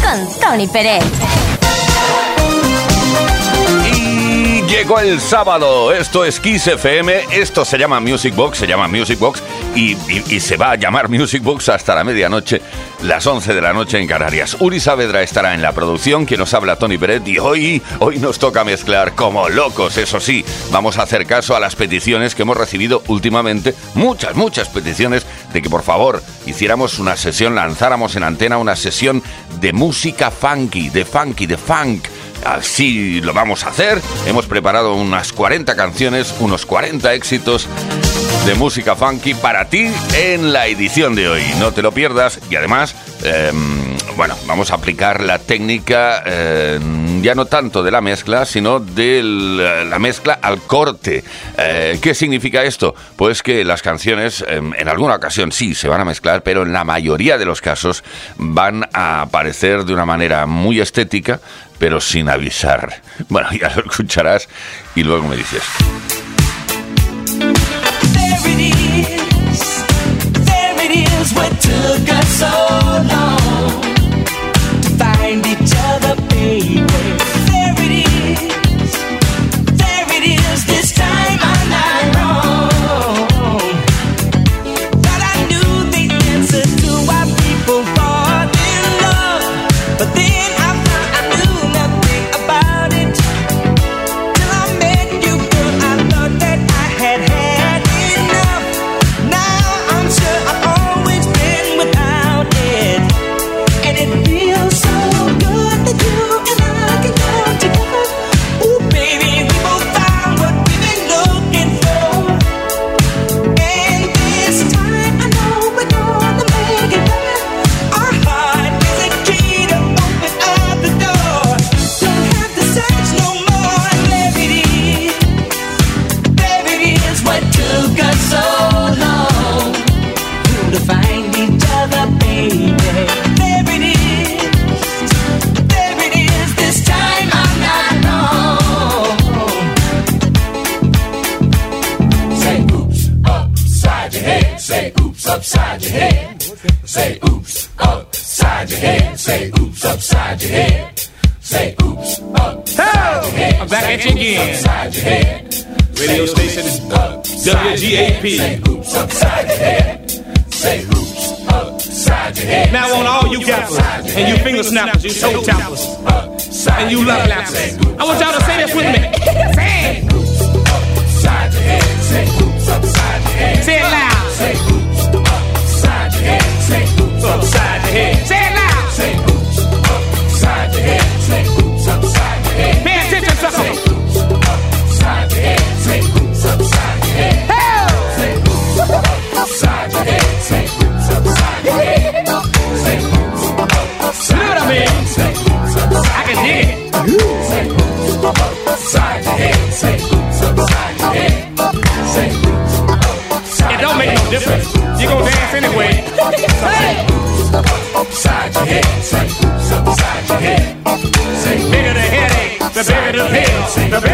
Con Tony Pérez. Llegó el sábado, esto es Kiss FM, esto se llama Music Box, se llama Music Box y, se va a llamar Music Box hasta la medianoche, las 11 de la noche en Canarias. Uri Saavedra estará en la producción, que nos habla Tony Peret y hoy, hoy nos toca mezclar como locos, eso sí, vamos a hacer caso a las peticiones que hemos recibido últimamente, muchas, muchas peticiones de que por favor hiciéramos una sesión, lanzáramos en antena una sesión de música funky, de funky, de funk. Así lo vamos a hacer. Hemos preparado unas 40 canciones, unos 40 éxitos de música funky para ti en la edición de hoy. No te lo pierdas y además em, bueno, vamos a aplicar la técnica eh, ya no tanto de la mezcla, sino de la mezcla al corte. Eh, ¿Qué significa esto? Pues que las canciones em, en alguna ocasión sí se van a mezclar, pero en la mayoría de los casos van a aparecer de una manera muy estética, pero sin avisar. Bueno, ya lo escucharás y luego me dices. VIP. Say hoops upside your head. Say hoops upside your head. Now on all you gappers and you finger snappers, you toe tappers, and you love lappers. sing the bell.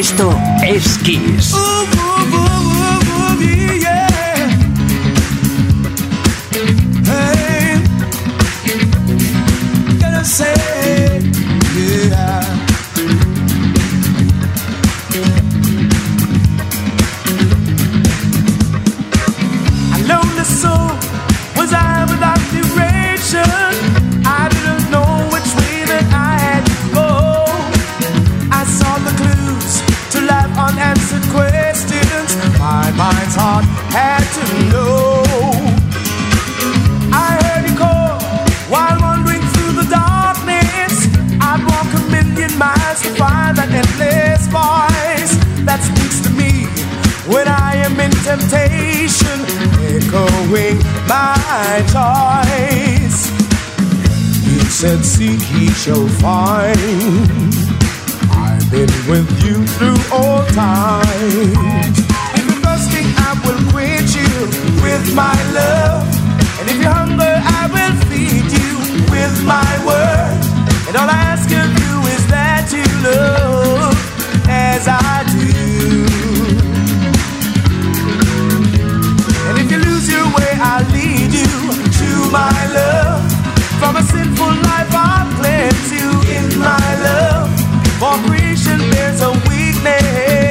Esto es Kiss. my toys. He said, Seek, he shall find. I've been with you through all time. And thirsty, I will quench you with my love. And if you're hungry, I will feed you with my word. And all I ask of you is that you love as I do. my love. From a sinful life I in my love. Creation bears a weakness.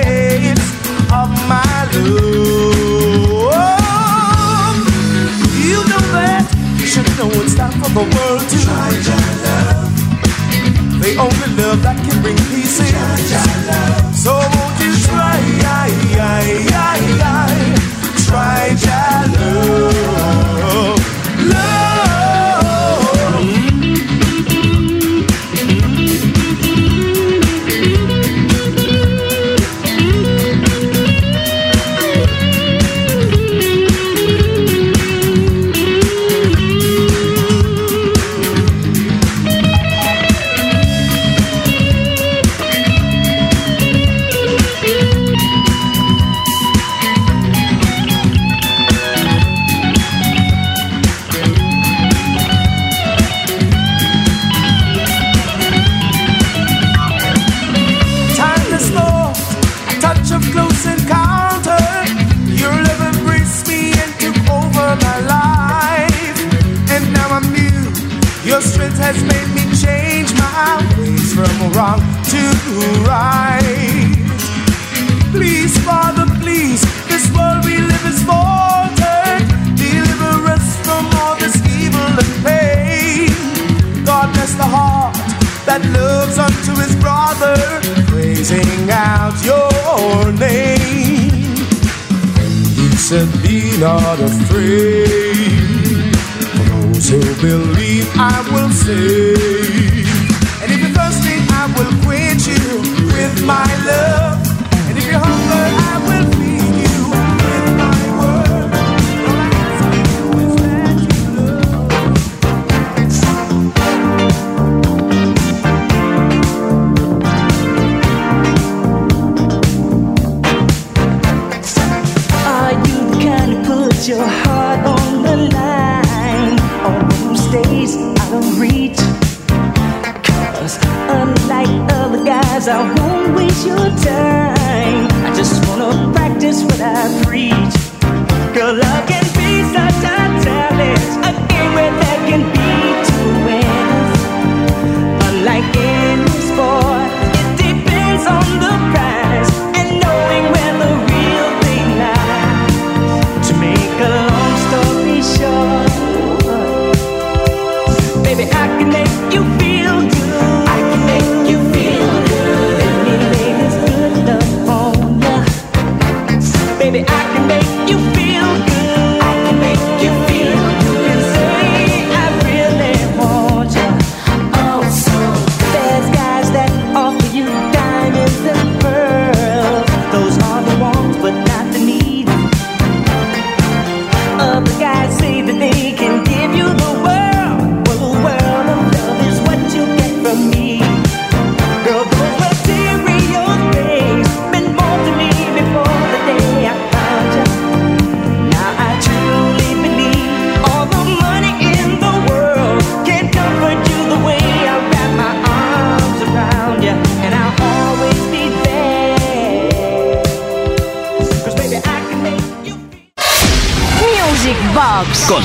Music Box. Con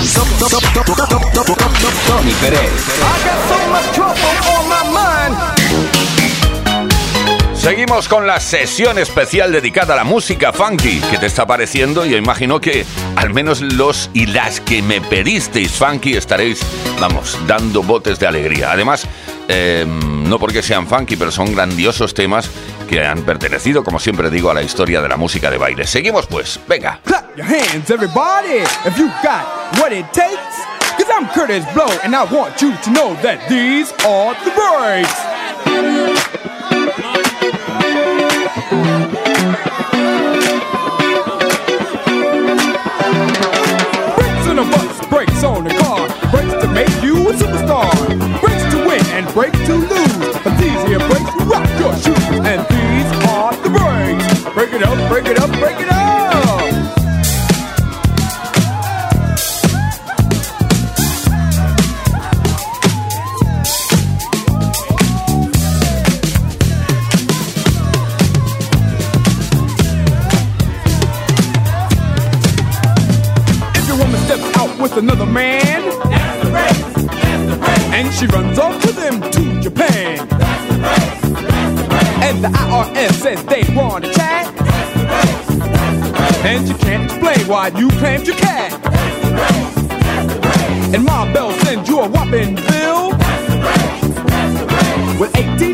Tony Pérez. Seguimos con la sesión especial dedicada a la música funky. ¿Qué te está pareciendo? Yo imagino que al menos los y las que me pedisteis funky estaréis, vamos, dando botes de alegría. Además, eh, no porque sean funky, pero son grandiosos temas que han pertenecido, como siempre digo, a la historia de la música de baile. Seguimos pues, venga. Clap your hands, everybody, if you got what it takes. Cause I'm Curtis Blow, and I want you to know that these are the breaks. Brakes on a bus, brakes on a car, brakes to make you a superstar, brakes to win and brakes to lose. The says they want to chat, and you can't explain why you claimed your cat, and my Bell sends you a whopping bill. With 18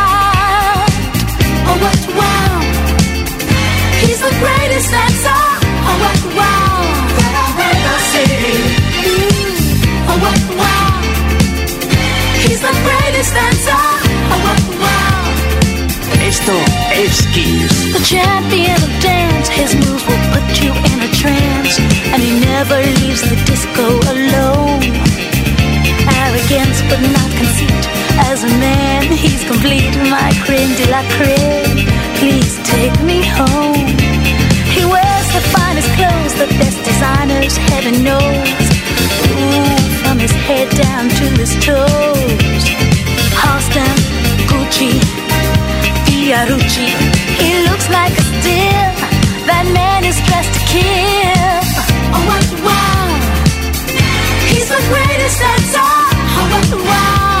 What wow! He's the greatest dancer. Oh, what wow! That I've ever seen. Mm, oh, what wow! He's the greatest dancer. Oh, what wow! Esto es Kiss. The champion of dance, his moves will put you in a trance, and he never leaves the disco alone. Arrogance, but not conceit. As a man, he's complete. My creme de la creme. Please take me home. He wears the finest clothes, the best designers, heaven knows. Ooh, from his head down to his toes. Halston, Gucci, Fiorucci. He looks like a steal. That man is dressed to kill. Oh, what wow! He's the greatest dancer. Oh, wow!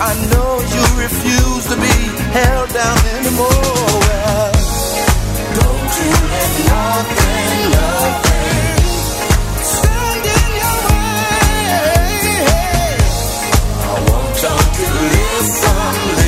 I know you refuse to be held down anymore. Don't you let nothing, nothing stand in your way. I want y'all to.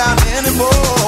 down anymore.